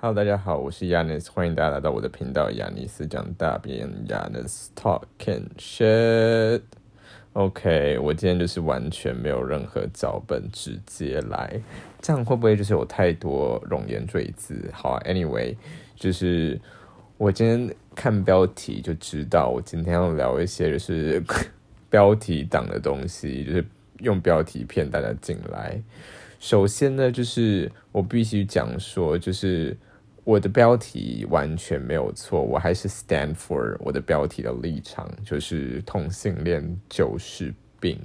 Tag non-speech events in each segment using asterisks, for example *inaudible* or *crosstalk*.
Hello，大家好，我是 Yanis，欢迎大家来到我的频道亚尼斯讲大便，Yanis talking shit。OK，我今天就是完全没有任何脚本，直接来，这样会不会就是有太多冗言赘字？好，Anyway，就是我今天看标题就知道，我今天要聊一些就是 *laughs* 标题党的东西，就是用标题骗大家进来。首先呢，就是我必须讲说，就是我的标题完全没有错，我还是 stand for 我的标题的立场，就是同性恋就是病，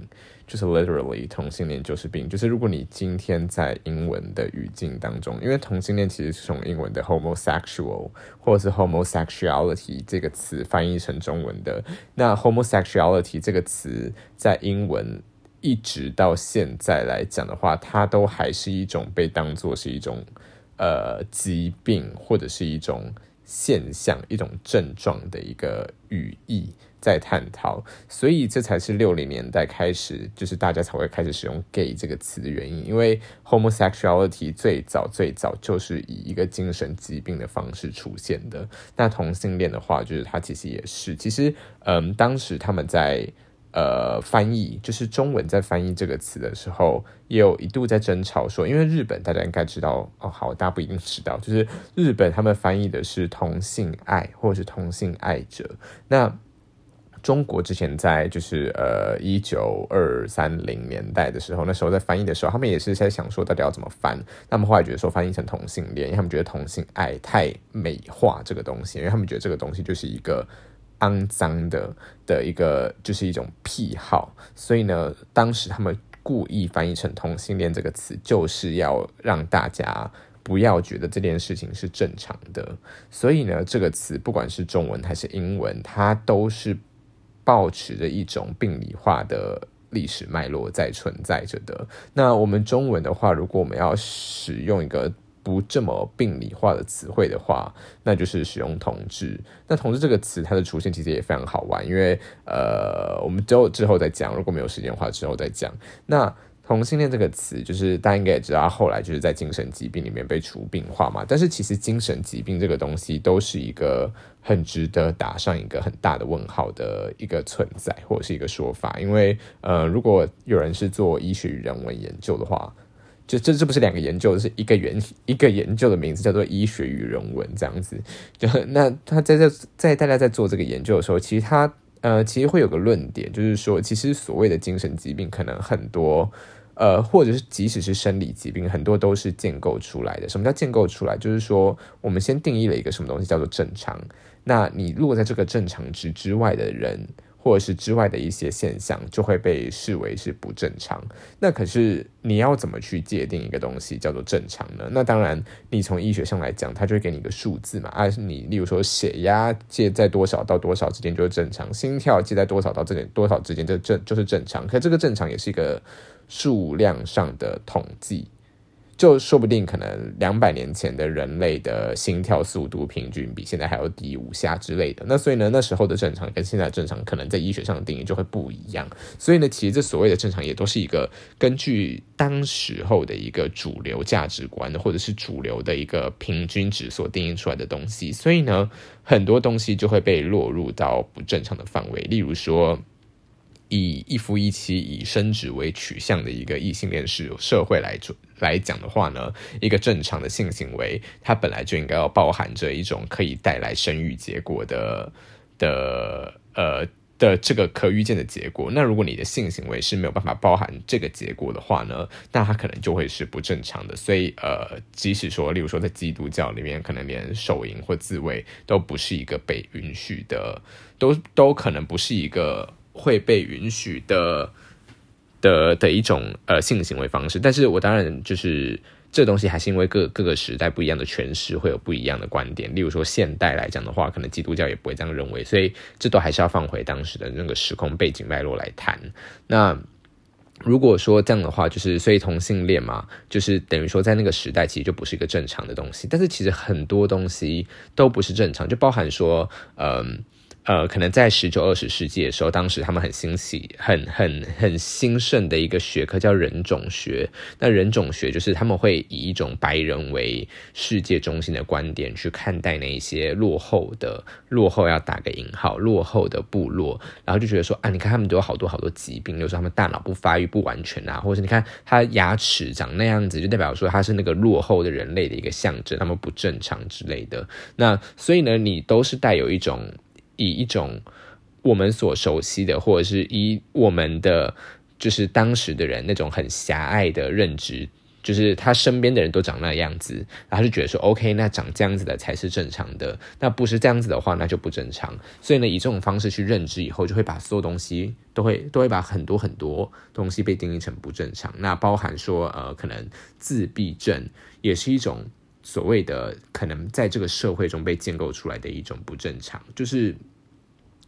就是 literally 同性恋就是病，就是如果你今天在英文的语境当中，因为同性恋其实是从英文的 homosexual 或者是 homosexuality 这个词翻译成中文的，那 homosexuality 这个词在英文。一直到现在来讲的话，它都还是一种被当作是一种呃疾病或者是一种现象、一种症状的一个语义在探讨，所以这才是六零年代开始，就是大家才会开始使用 “gay” 这个词的原因。因为 homosexuality 最早最早就是以一个精神疾病的方式出现的。那同性恋的话，就是它其实也是，其实嗯，当时他们在。呃，翻译就是中文在翻译这个词的时候，也有一度在争吵说，因为日本大家应该知道哦，好，大家不一定知道，就是日本他们翻译的是同性爱或者是同性爱者。那中国之前在就是呃一九二三零年代的时候，那时候在翻译的时候，他们也是在想说到底要怎么翻。他们后来觉得说翻译成同性恋，因为他们觉得同性爱太美化这个东西，因为他们觉得这个东西就是一个。肮脏的的一个就是一种癖好，所以呢，当时他们故意翻译成同性恋这个词，就是要让大家不要觉得这件事情是正常的。所以呢，这个词不管是中文还是英文，它都是保持着一种病理化的历史脉络在存在着的。那我们中文的话，如果我们要使用一个。不这么病理化的词汇的话，那就是使用同志。那同志这个词，它的出现其实也非常好玩，因为呃，我们之后之后再讲，如果没有时间的话，之后再讲。那同性恋这个词，就是大家应该也知道，后来就是在精神疾病里面被除病化嘛。但是其实精神疾病这个东西，都是一个很值得打上一个很大的问号的一个存在，或者是一个说法。因为呃，如果有人是做医学与人文研究的话。就这这不是两个研究，是一个研一个研究的名字叫做医学与人文这样子。就那他在这在大家在做这个研究的时候，其实他呃其实会有个论点，就是说其实所谓的精神疾病可能很多呃或者是即使是生理疾病，很多都是建构出来的。什么叫建构出来？就是说我们先定义了一个什么东西叫做正常，那你如果在这个正常值之外的人。或者是之外的一些现象，就会被视为是不正常。那可是你要怎么去界定一个东西叫做正常呢？那当然，你从医学上来讲，它就会给你一个数字嘛。啊，你例如说血压介在多少到多少之间就是正常，心跳介在多少到这点多少之间就正就是正常。可这个正常也是一个数量上的统计。就说不定可能两百年前的人类的心跳速度平均比现在还要低五下之类的，那所以呢，那时候的正常跟现在正常可能在医学上的定义就会不一样。所以呢，其实这所谓的正常也都是一个根据当时候的一个主流价值观或者是主流的一个平均值所定义出来的东西。所以呢，很多东西就会被落入到不正常的范围，例如说。以一夫一妻、以生殖为取向的一个异性恋社社会来做来讲的话呢，一个正常的性行为，它本来就应该要包含着一种可以带来生育结果的的呃的这个可预见的结果。那如果你的性行为是没有办法包含这个结果的话呢，那它可能就会是不正常的。所以呃，即使说，例如说在基督教里面，可能连手淫或自慰都不是一个被允许的，都都可能不是一个。会被允许的的的一种呃性行为方式，但是我当然就是这东西还是因为各各个时代不一样的诠释会有不一样的观点。例如说现代来讲的话，可能基督教也不会这样认为，所以这都还是要放回当时的那个时空背景脉络来谈。那如果说这样的话，就是所以同性恋嘛，就是等于说在那个时代其实就不是一个正常的东西。但是其实很多东西都不是正常，就包含说嗯。呃可能在十九二十世纪的时候，当时他们很兴起、很很很兴盛的一个学科叫人种学。那人种学就是他们会以一种白人为世界中心的观点去看待那一些落后的、落后要打个引号、落后的部落，然后就觉得说啊，你看他们都有好多好多疾病，就是他们大脑不发育不完全啊，或者是你看他牙齿长那样子，就代表说他是那个落后的人类的一个象征，他们不正常之类的。那所以呢，你都是带有一种。以一种我们所熟悉的，或者是以我们的就是当时的人那种很狭隘的认知，就是他身边的人都长那样子，然后就觉得说，OK，那长这样子的才是正常的，那不是这样子的话，那就不正常。所以呢，以这种方式去认知以后，就会把所有东西都会都会把很多很多东西被定义成不正常。那包含说，呃，可能自闭症也是一种。所谓的可能在这个社会中被建构出来的一种不正常，就是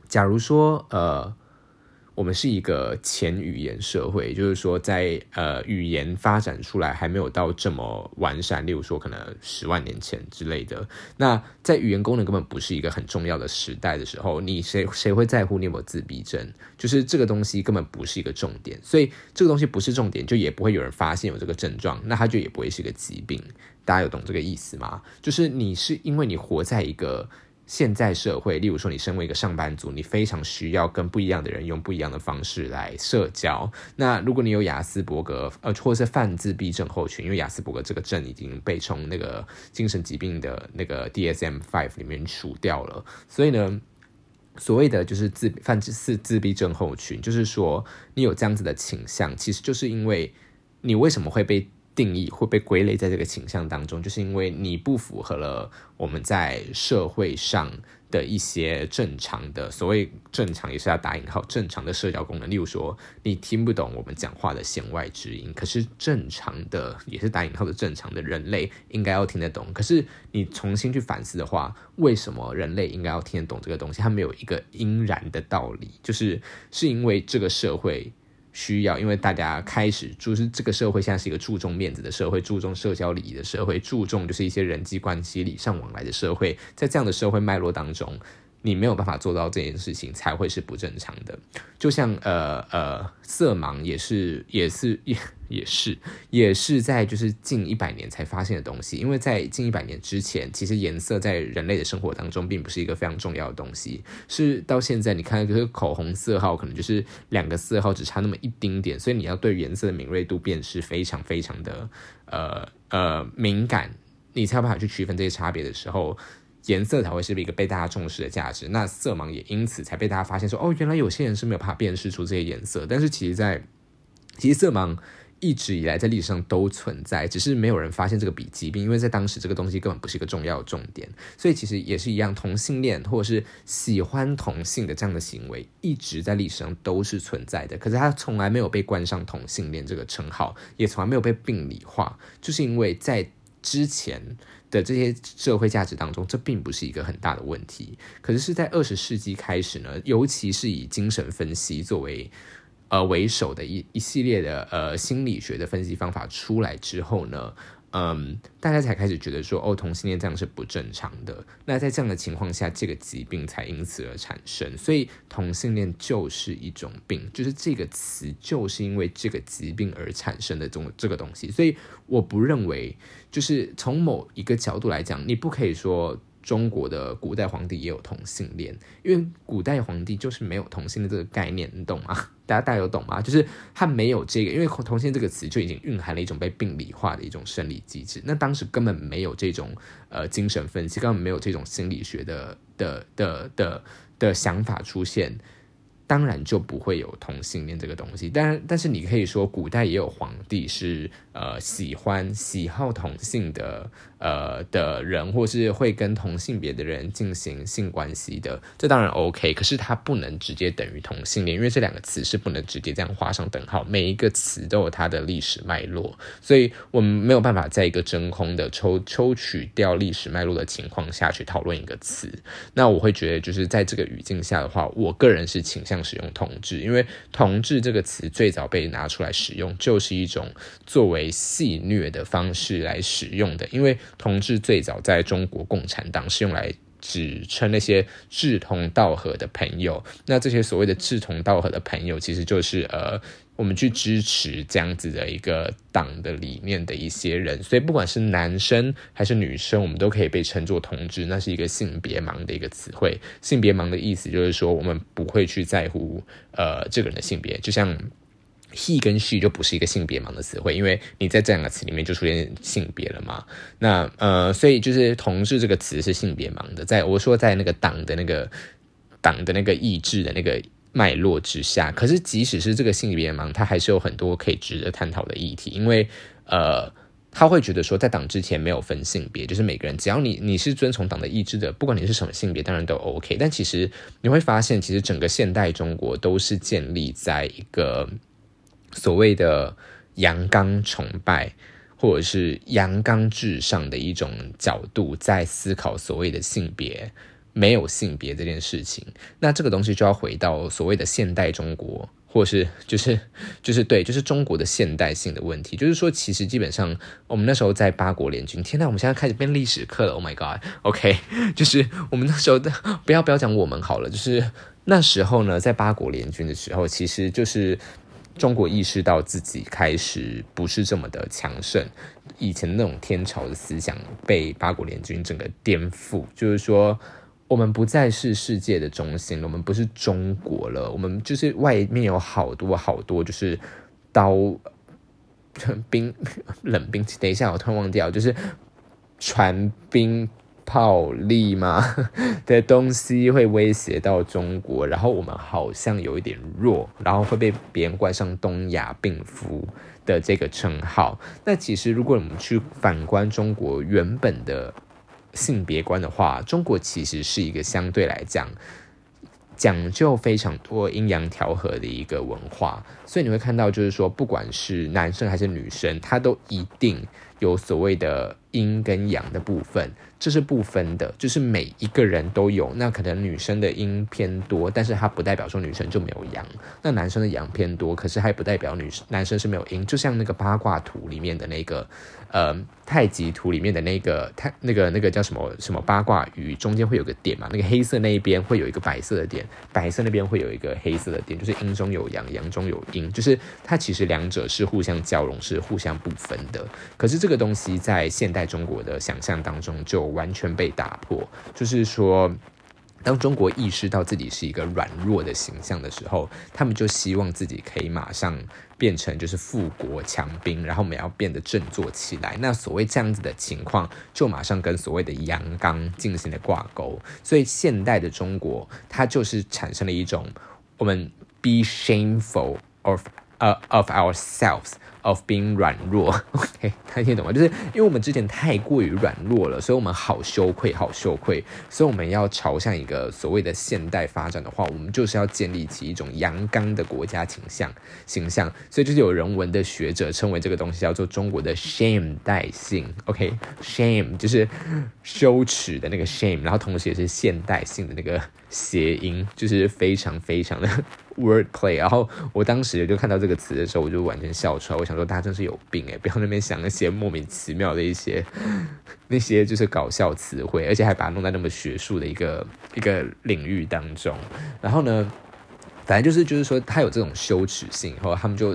假如说，呃。我们是一个前语言社会，就是说，在呃语言发展出来还没有到这么完善，例如说可能十万年前之类的。那在语言功能根本不是一个很重要的时代的时候，你谁谁会在乎你有没有自闭症？就是这个东西根本不是一个重点，所以这个东西不是重点，就也不会有人发现有这个症状，那它就也不会是一个疾病。大家有懂这个意思吗？就是你是因为你活在一个。现在社会，例如说，你身为一个上班族，你非常需要跟不一样的人用不一样的方式来社交。那如果你有雅斯伯格，呃，或者是泛自闭症候群，因为雅斯伯格这个症已经被从那个精神疾病的那个 DSM Five 里面除掉了。所以呢，所谓的就是自泛自自闭症候群，就是说你有这样子的倾向，其实就是因为你为什么会被。定义会被归类在这个倾向当中，就是因为你不符合了我们在社会上的一些正常的所谓正常也是要打引号正常的社交功能，例如说你听不懂我们讲话的弦外之音，可是正常的也是打引号的正常的人类应该要听得懂。可是你重新去反思的话，为什么人类应该要听得懂这个东西？它没有一个应然的道理，就是是因为这个社会。需要，因为大家开始就是这个社会现在是一个注重面子的社会，注重社交礼仪的社会，注重就是一些人际关系礼尚往来的社会，在这样的社会脉络当中。你没有办法做到这件事情，才会是不正常的。就像呃呃，色盲也是也是也也是也是在就是近一百年才发现的东西。因为在近一百年之前，其实颜色在人类的生活当中并不是一个非常重要的东西。是到现在，你看这个口红色号，可能就是两个色号只差那么一丁点，所以你要对颜色的敏锐度辨识非常非常的呃呃敏感，你才有办法去区分这些差别的时候。颜色才会是一个被大家重视的价值，那色盲也因此才被大家发现说，哦，原来有些人是没有办法辨识出这些颜色。但是其实，在其实色盲一直以来在历史上都存在，只是没有人发现这个比疾病，因为在当时这个东西根本不是一个重要的重点。所以其实也是一样，同性恋或者是喜欢同性的这样的行为，一直在历史上都是存在的。可是它从来没有被冠上同性恋这个称号，也从来没有被病理化，就是因为在之前。的这些社会价值当中，这并不是一个很大的问题。可是是在二十世纪开始呢，尤其是以精神分析作为呃为首的一一系列的呃心理学的分析方法出来之后呢。嗯，大家才开始觉得说，哦，同性恋这样是不正常的。那在这样的情况下，这个疾病才因此而产生。所以，同性恋就是一种病，就是这个词就是因为这个疾病而产生的这种这个东西。所以，我不认为，就是从某一个角度来讲，你不可以说。中国的古代皇帝也有同性恋，因为古代皇帝就是没有同性的这个概念，你懂吗？*laughs* 大家大家有懂吗？就是他没有这个，因为同性这个词就已经蕴含了一种被病理化的一种生理机制。那当时根本没有这种呃精神分析，根本没有这种心理学的的的的的想法出现。当然就不会有同性恋这个东西，但但是你可以说，古代也有皇帝是呃喜欢喜好同性的呃的人，或是会跟同性别的人进行性关系的，这当然 OK。可是它不能直接等于同性恋，因为这两个词是不能直接这样画上等号。每一个词都有它的历史脉络，所以我们没有办法在一个真空的抽抽取掉历史脉络的情况下去讨论一个词。那我会觉得，就是在这个语境下的话，我个人是倾向。使用同志，因为同志这个词最早被拿出来使用，就是一种作为戏谑的方式来使用的。因为同志最早在中国共产党是用来指称那些志同道合的朋友。那这些所谓的志同道合的朋友，其实就是呃。我们去支持这样子的一个党的理念的一些人，所以不管是男生还是女生，我们都可以被称作同志。那是一个性别盲的一个词汇。性别盲的意思就是说，我们不会去在乎呃这个人的性别。就像 he 跟 she 就不是一个性别盲的词汇，因为你在这两个词里面就出现性别了嘛。那呃，所以就是同志这个词是性别盲的。在我说在那个党的那个党的那个意志的那个。脉络之下，可是即使是这个性别盲，他还是有很多可以值得探讨的议题，因为呃，他会觉得说，在党之前没有分性别，就是每个人只要你你是遵从党的意志的，不管你是什么性别，当然都 OK。但其实你会发现，其实整个现代中国都是建立在一个所谓的阳刚崇拜或者是阳刚至上的一种角度，在思考所谓的性别。没有性别这件事情，那这个东西就要回到所谓的现代中国，或是就是就是对，就是中国的现代性的问题。就是说，其实基本上我们那时候在八国联军，天呐，我们现在开始变历史课了。Oh my god，OK，*laughs* 就是我们那时候的，不要不要讲我们好了，就是那时候呢，在八国联军的时候，其实就是中国意识到自己开始不是这么的强盛，以前那种天朝的思想被八国联军整个颠覆，就是说。我们不再是世界的中心，我们不是中国了，我们就是外面有好多好多，就是刀、*laughs* 冰、冷兵器。等一下，我突然忘掉，就是船、兵、炮、力 *laughs* 嘛的东西会威胁到中国，然后我们好像有一点弱，然后会被别人冠上“东亚病夫”的这个称号。那其实，如果我们去反观中国原本的。性别观的话，中国其实是一个相对来讲讲究非常多阴阳调和的一个文化，所以你会看到，就是说，不管是男生还是女生，他都一定有所谓的阴跟阳的部分。这是不分的，就是每一个人都有。那可能女生的阴偏多，但是它不代表说女生就没有阳。那男生的阳偏多，可是还不代表女男生是没有阴。就像那个八卦图里面的那个，呃，太极图里面的那个太那个那个叫什么什么八卦鱼，中间会有个点嘛？那个黑色那一边会有一个白色的点，白色那边会有一个黑色的点，就是阴中有阳，阳中有阴，就是它其实两者是互相交融，是互相不分的。可是这个东西在现代在中国的想象当中就。完全被打破，就是说，当中国意识到自己是一个软弱的形象的时候，他们就希望自己可以马上变成就是富国强兵，然后我们要变得振作起来。那所谓这样子的情况，就马上跟所谓的阳刚进行了挂钩。所以现代的中国，它就是产生了一种我们 be shameful of 呃 of ourselves。of being 软弱，*laughs* OK，他听懂吗？就是因为我们之前太过于软弱了，所以我们好羞愧，好羞愧，所以我们要朝向一个所谓的现代发展的话，我们就是要建立起一种阳刚的国家形象形象。所以就是有人文的学者称为这个东西叫做中国的 shame 代性，OK，shame 就是羞耻的那个 shame，然后同时也是现代性的那个谐音，就是非常非常的。*laughs* Wordplay，然后我当时就看到这个词的时候，我就完全笑出来。我想说，大家真是有病诶，不要那边想那些莫名其妙的一些 *laughs* 那些就是搞笑词汇，而且还把它弄在那么学术的一个一个领域当中。然后呢，反正就是就是说，他有这种羞耻性，然后他们就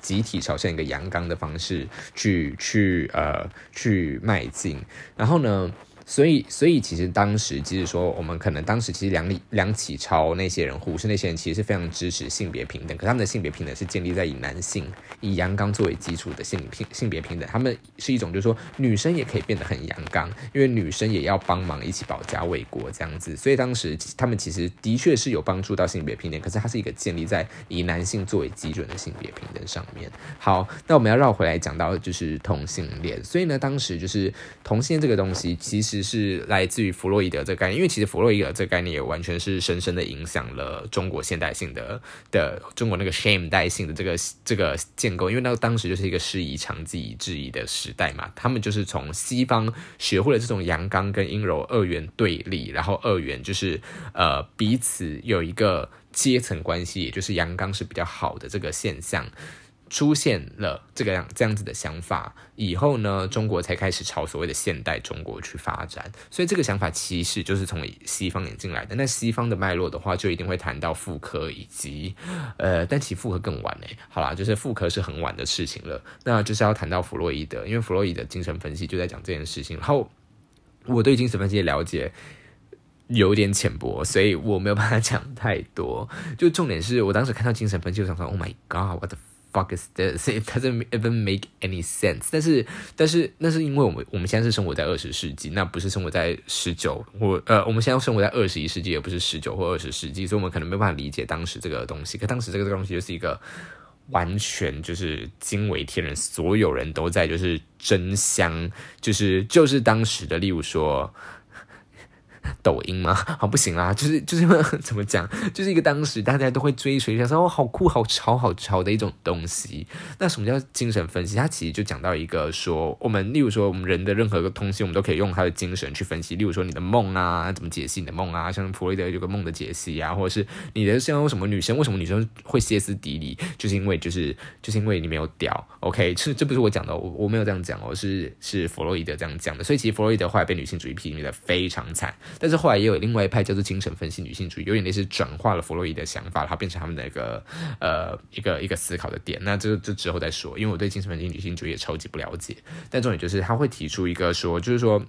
集体朝向一个阳刚的方式去去呃去迈进。然后呢？所以，所以其实当时，即使说我们可能当时其实梁梁启超那些人，胡适那些人，其实是非常支持性别平等。可他们的性别平等是建立在以男性、以阳刚作为基础的性平性别平等。他们是一种就是说女生也可以变得很阳刚，因为女生也要帮忙一起保家卫国这样子。所以当时他们其实的确是有帮助到性别平等，可是它是一个建立在以男性作为基准的性别平等上面。好，那我们要绕回来讲到就是同性恋。所以呢，当时就是同性恋这个东西，其实。是来自于弗洛伊德这个概念，因为其实弗洛伊德这个概念也完全是深深的影响了中国现代性的的中国那个 shame 代性的这个这个建构，因为那个当时就是一个师夷长技以制夷的时代嘛，他们就是从西方学会了这种阳刚跟阴柔二元对立，然后二元就是呃彼此有一个阶层关系，也就是阳刚是比较好的这个现象。出现了这个样这样子的想法以后呢，中国才开始朝所谓的现代中国去发展。所以这个想法其实就是从西方引进来的。那西方的脉络的话，就一定会谈到妇科以及呃，但其实妇科更晚诶。好啦，就是妇科是很晚的事情了。那就是要谈到弗洛伊德，因为弗洛伊德精神分析就在讲这件事情。然后我对精神分析的了解。有点浅薄，所以我没有办法讲太多。就重点是我当时看到精神分析，我想说，Oh my God，What the fuck is this? It doesn't even make any sense。但是，但是那是因为我们我们现在是生活在二十世纪，那不是生活在十九或呃，我们现在生活在二十一世纪，也不是十九或二十世纪，所以我们可能没办法理解当时这个东西。可当时这个东西就是一个完全就是惊为天人，所有人都在就是争相，就是就是当时的，例如说。抖音吗？好 *laughs* 不行啦，就是就是 *laughs* 怎么讲，就是一个当时大家都会追随，想说哦好酷好潮好潮的一种东西。那什么叫精神分析？它其实就讲到一个说，我们例如说我们人的任何个东西，我们都可以用他的精神去分析。例如说你的梦啊，怎么解析你的梦啊？像弗洛伊德有个梦的解析啊，或者是你的像什么女生为什么女生会歇斯底里，就是因为就是就是因为你没有屌。OK，这这不是我讲的，我我没有这样讲哦，是是弗洛伊德这样讲的。所以其实弗洛伊德后来被女性主义批评的非常惨。但是后来也有另外一派叫做精神分析女性主义，有点类似转化了弗洛伊的想法，然后变成他们的一个呃一个一个思考的点。那这这之后再说，因为我对精神分析女性主义也超级不了解。但重点就是他会提出一个说，就是说，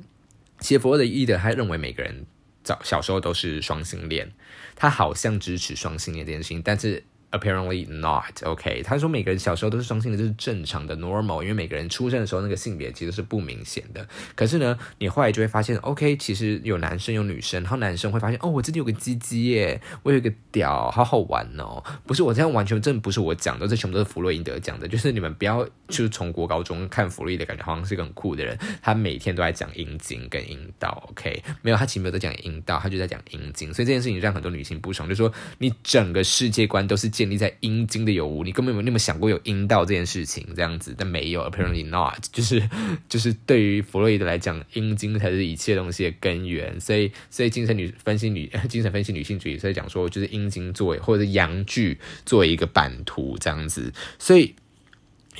其实弗洛伊德他认为每个人早小时候都是双性恋，他好像支持双性恋这件事情，但是。Apparently not OK。他说每个人小时候都是双性的，这是正常的 normal。因为每个人出生的时候那个性别其实是不明显的。可是呢，你后来就会发现，OK，其实有男生有女生，然后男生会发现，哦，我这里有个鸡鸡耶，我有一个屌，好好玩哦。不是我这样完全，真的不是我讲的，这全部都是弗洛伊德讲的。就是你们不要就是从国高中看弗洛伊德，感觉好像是一个很酷的人。他每天都在讲阴茎跟阴道，OK？没有，他其实没有在讲阴道，他就在讲阴茎。所以这件事情让很多女性不爽，就说你整个世界观都是。建立在阴茎的有无，你根本没有那么想过有阴道这件事情，这样子，但没有，apparently not，*laughs* 就是就是对于弗洛伊德来讲，阴茎才是一切东西的根源，所以所以精神女分析女 *laughs* 精神分析女性主义，所以讲说就是阴茎作为或者是阳具作为一个版图这样子，所以。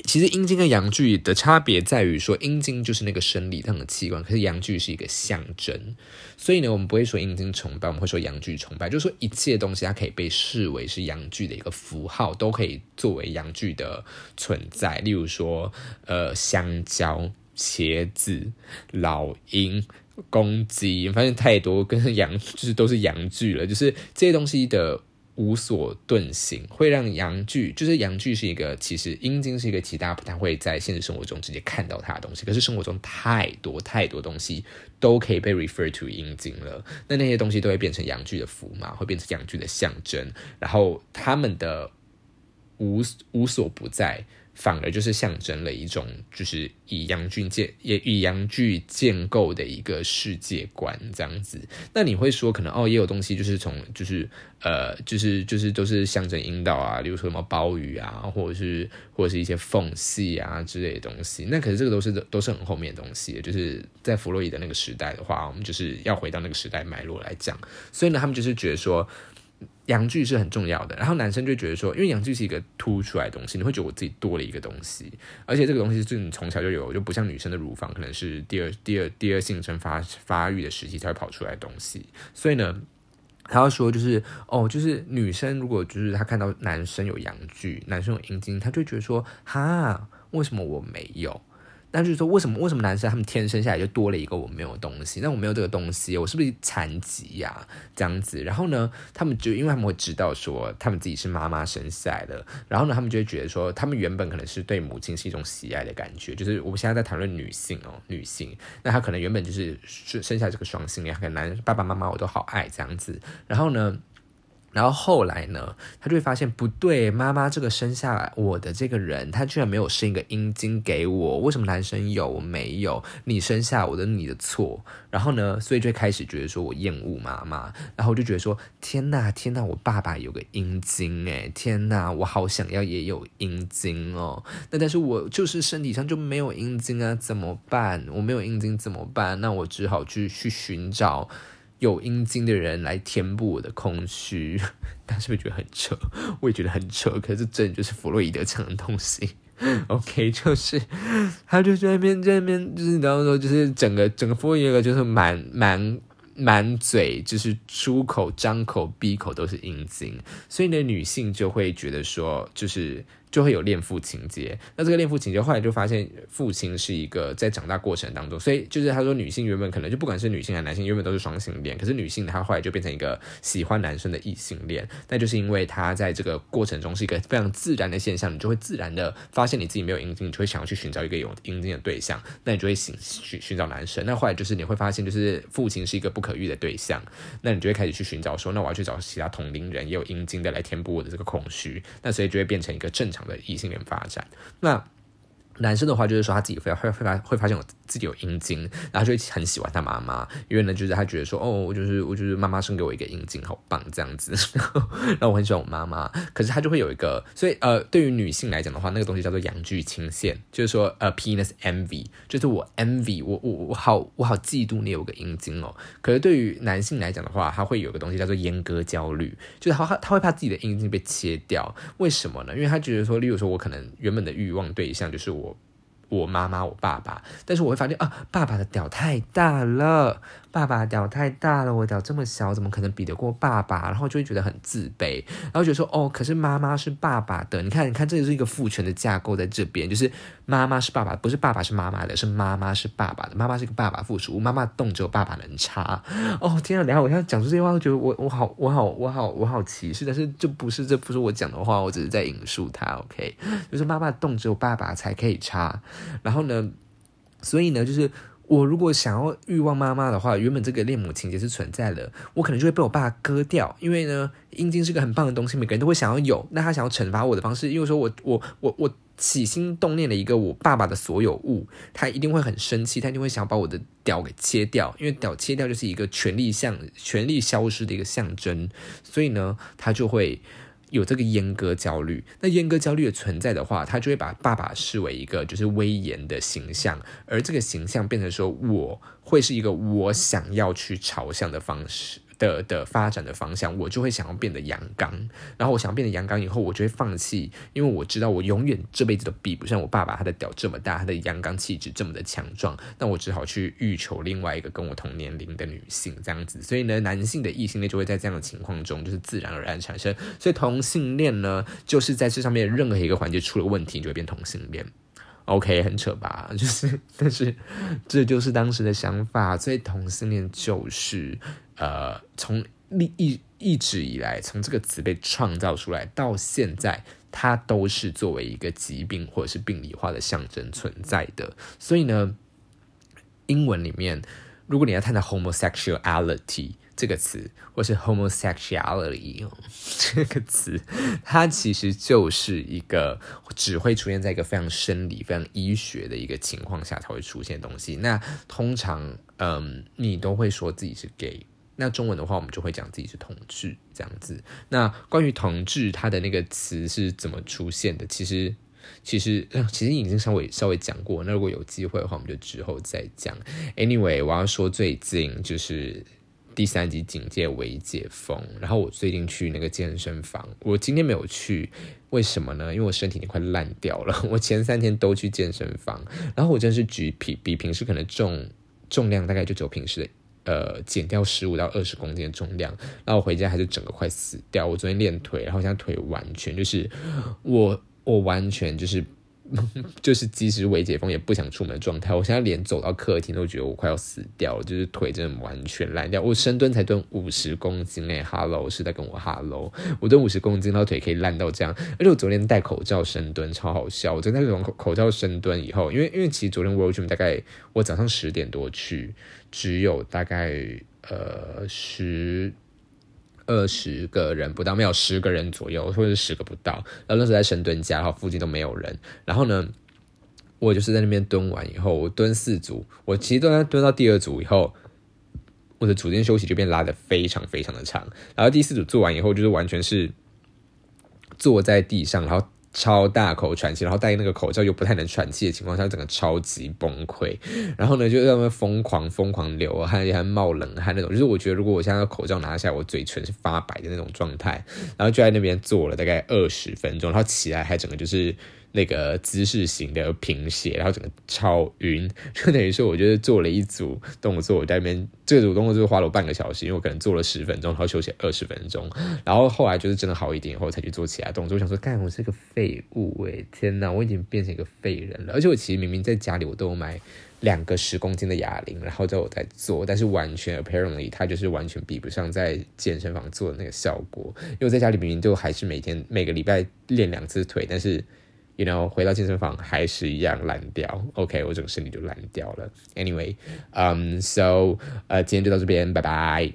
其实阴茎跟阳具的差别在于说，阴茎就是那个生理上的器官，可是阳具是一个象征。所以呢，我们不会说阴茎崇拜，我们会说阳具崇拜，就是说一切东西它可以被视为是阳具的一个符号，都可以作为阳具的存在。例如说，呃，香蕉、茄子、老鹰、公鸡，反正太多跟阳就是都是阳具了，就是这些东西的。无所遁形，会让阳具，就是阳具是一个，其实阴茎是一个其他不太会在现实生活中直接看到它的东西。可是生活中太多太多东西都可以被 refer to 阴茎了，那那些东西都会变成阳具的符码，会变成阳具的象征，然后他们的无无所不在。反而就是象征了一种，就是以阳具建也以阳具建构的一个世界观这样子。那你会说，可能哦，也有东西就是从就是呃，就是就是都是象征阴道啊，例如说什么鲍鱼啊，或者是或者是一些缝隙啊之类的东西。那可是这个都是都是很后面的东西，就是在弗洛伊的那个时代的话，我们就是要回到那个时代脉络来讲。所以呢，他们就是觉得说。阳具是很重要的，然后男生就觉得说，因为阳具是一个凸出来的东西，你会觉得我自己多了一个东西，而且这个东西是你从小就有，就不像女生的乳房可能是第二、第二、第二性征发发育的时期才会跑出来的东西，所以呢，他要说就是哦，就是女生如果就是她看到男生有阳具，男生有阴茎，她就觉得说，哈，为什么我没有？那就是说，为什么为什么男生他们天生下来就多了一个我没有东西？那我没有这个东西，我是不是残疾呀？这样子，然后呢，他们就因为他们会知道说他们自己是妈妈生下来的，然后呢，他们就会觉得说，他们原本可能是对母亲是一种喜爱的感觉。就是我们现在在谈论女性哦，女性，那她可能原本就是生下这个双性恋，可能男爸爸妈妈我都好爱这样子，然后呢？然后后来呢，他就会发现不对，妈妈这个生下来我的这个人，他居然没有生一个阴茎给我，为什么男生有我没有？你生下我的你的错。然后呢，所以就开始觉得说我厌恶妈妈，然后我就觉得说天呐天呐，我爸爸有个阴茎诶，天呐，我好想要也有阴茎哦。那但是我就是身体上就没有阴茎啊，怎么办？我没有阴茎怎么办？那我只好去去寻找。有阴茎的人来填补我的空虚。*laughs* 他是不是觉得很扯？我也觉得很扯。可是真的就是弗洛伊德讲的东西。*laughs* OK，就是他就在那边在那边，就是然后说，就是整个整个弗洛伊德就是满满。满嘴就是出口、张口、闭口都是阴茎，所以呢，女性就会觉得说，就是。就会有恋父情节，那这个恋父情节后来就发现父亲是一个在长大过程当中，所以就是他说女性原本可能就不管是女性还是男性，原本都是双性恋，可是女性她后来就变成一个喜欢男生的异性恋，那就是因为她在这个过程中是一个非常自然的现象，你就会自然的发现你自己没有阴茎，你就会想要去寻找一个有阴茎的对象，那你就会寻寻寻找男生，那后来就是你会发现就是父亲是一个不可遇的对象，那你就会开始去寻找说，那我要去找其他同龄人也有阴茎的来填补我的这个空虚，那所以就会变成一个正常的异性恋发展，那男生的话就是说他自己会会会发会发现我。自己有阴茎，然后就会很喜欢他妈妈，因为呢，就是他觉得说，哦，我就是我就是妈妈生给我一个阴茎，好棒这样子。*laughs* 然后我很喜欢我妈妈，可是他就会有一个，所以呃，对于女性来讲的话，那个东西叫做阳具倾线，就是说呃，penis envy，就是我 envy，我我我好我好嫉妒你有个阴茎哦。可是对于男性来讲的话，他会有个东西叫做阉割焦虑，就是他他他会怕自己的阴茎被切掉，为什么呢？因为他觉得说，例如说我可能原本的欲望对象就是我。我妈妈，我爸爸，但是我会发现啊，爸爸的屌太大了。爸爸屌太大了，我屌这么小，怎么可能比得过爸爸？然后就会觉得很自卑，然后觉得说哦，可是妈妈是爸爸的，你看，你看，这是一个父权的架构在这边，就是妈妈是爸爸，不是爸爸是妈妈的，是妈妈是爸爸的，妈妈是个爸爸附属，妈妈动只有爸爸能插。哦天啊，然后我现在讲出这些话，我觉得我我好我好我好我好歧视，但是这不是这不是我讲的话，我只是在引述他。OK，就是妈妈动只有爸爸才可以插，然后呢，所以呢，就是。我如果想要欲望妈妈的话，原本这个恋母情节是存在的，我可能就会被我爸割掉，因为呢，阴茎是个很棒的东西，每个人都会想要有。那他想要惩罚我的方式，因为说我我我我起心动念了一个我爸爸的所有物，他一定会很生气，他一定会想要把我的屌给切掉，因为屌切掉就是一个权力象、权力消失的一个象征，所以呢，他就会。有这个阉割焦虑，那阉割焦虑的存在的话，他就会把爸爸视为一个就是威严的形象，而这个形象变成说我会是一个我想要去朝向的方式。的的发展的方向，我就会想要变得阳刚，然后我想变得阳刚以后，我就会放弃，因为我知道我永远这辈子都比不上我爸爸，他的屌这么大，他的阳刚气质这么的强壮，那我只好去欲求另外一个跟我同年龄的女性这样子，所以呢，男性的异性恋就会在这样的情况中就是自然而然产生，所以同性恋呢，就是在这上面任何一个环节出了问题，就会变同性恋。OK，很扯吧？*laughs* 就是，但是这就是当时的想法，所以同性恋就是。呃，从一一一直以来，从这个词被创造出来到现在，它都是作为一个疾病或者是病理化的象征存在的。所以呢，英文里面，如果你要探讨 homosexuality 这个词，或是 homosexuality 这个词，它其实就是一个只会出现在一个非常生理、非常医学的一个情况下才会出现的东西。那通常，嗯，你都会说自己是 gay。那中文的话，我们就会讲自己是同志这样子。那关于同志，它的那个词是怎么出现的？其实，其实，其实已经稍微稍微讲过。那如果有机会的话，我们就之后再讲。Anyway，我要说最近就是第三集警戒为解封，然后我最近去那个健身房，我今天没有去，为什么呢？因为我身体已经快烂掉了。*laughs* 我前三天都去健身房，然后我真是举比比平时可能重重量大概就只有平时的。呃，减掉十五到二十公斤的重量，然后回家还是整个快死掉。我昨天练腿，然后现在腿完全就是我，我完全就是。*laughs* 就是即使未解封也不想出门的状态，我现在连走到客厅都觉得我快要死掉了，就是腿真的完全烂掉。我深蹲才蹲五十公斤诶哈喽是在跟我哈喽，我蹲五十公斤，然后腿可以烂到这样。而且我昨天戴口罩深蹲超好笑，我昨天戴口罩深蹲以后，因为因为其实昨天 World Gym 大概我早上十点多去，只有大概呃十。二十个人不到，没有十个人左右，或者是十个不到。然后那时候在深蹲家，然后附近都没有人。然后呢，我就是在那边蹲完以后，我蹲四组，我其实蹲蹲到第二组以后，我的组间休息就变拉的非常非常的长。然后第四组做完以后，就是完全是坐在地上，然后超大口喘气，然后戴那个口罩又不太能喘气的情况下，整个超级崩溃。然后呢，就在那疯狂疯狂流汗，也还冒冷汗那种。就是我觉得，如果我现在口罩拿下来，我嘴唇是发白的那种状态。然后就在那边坐了大概二十分钟，然后起来还整个就是。那个姿势型的平斜，然后整个超晕，*laughs* 就等于说，我就是做了一组动作，我在那边这组动作就花了我半个小时，因为我可能做了十分钟，然后休息二十分钟，然后后来就是真的好一点以后才去做其他动作。我想说，干，我是个废物哎，天哪，我已经变成一个废人了。而且我其实明明在家里我都有买两个十公斤的哑铃，然后在我在做，但是完全 apparently 它就是完全比不上在健身房做的那个效果。因为我在家里明明就还是每天每个礼拜练两次腿，但是。You know，回到健身房还是一样烂掉。OK，我整个身体就烂掉了。Anyway，嗯，So，呃，今天就到这边，拜拜。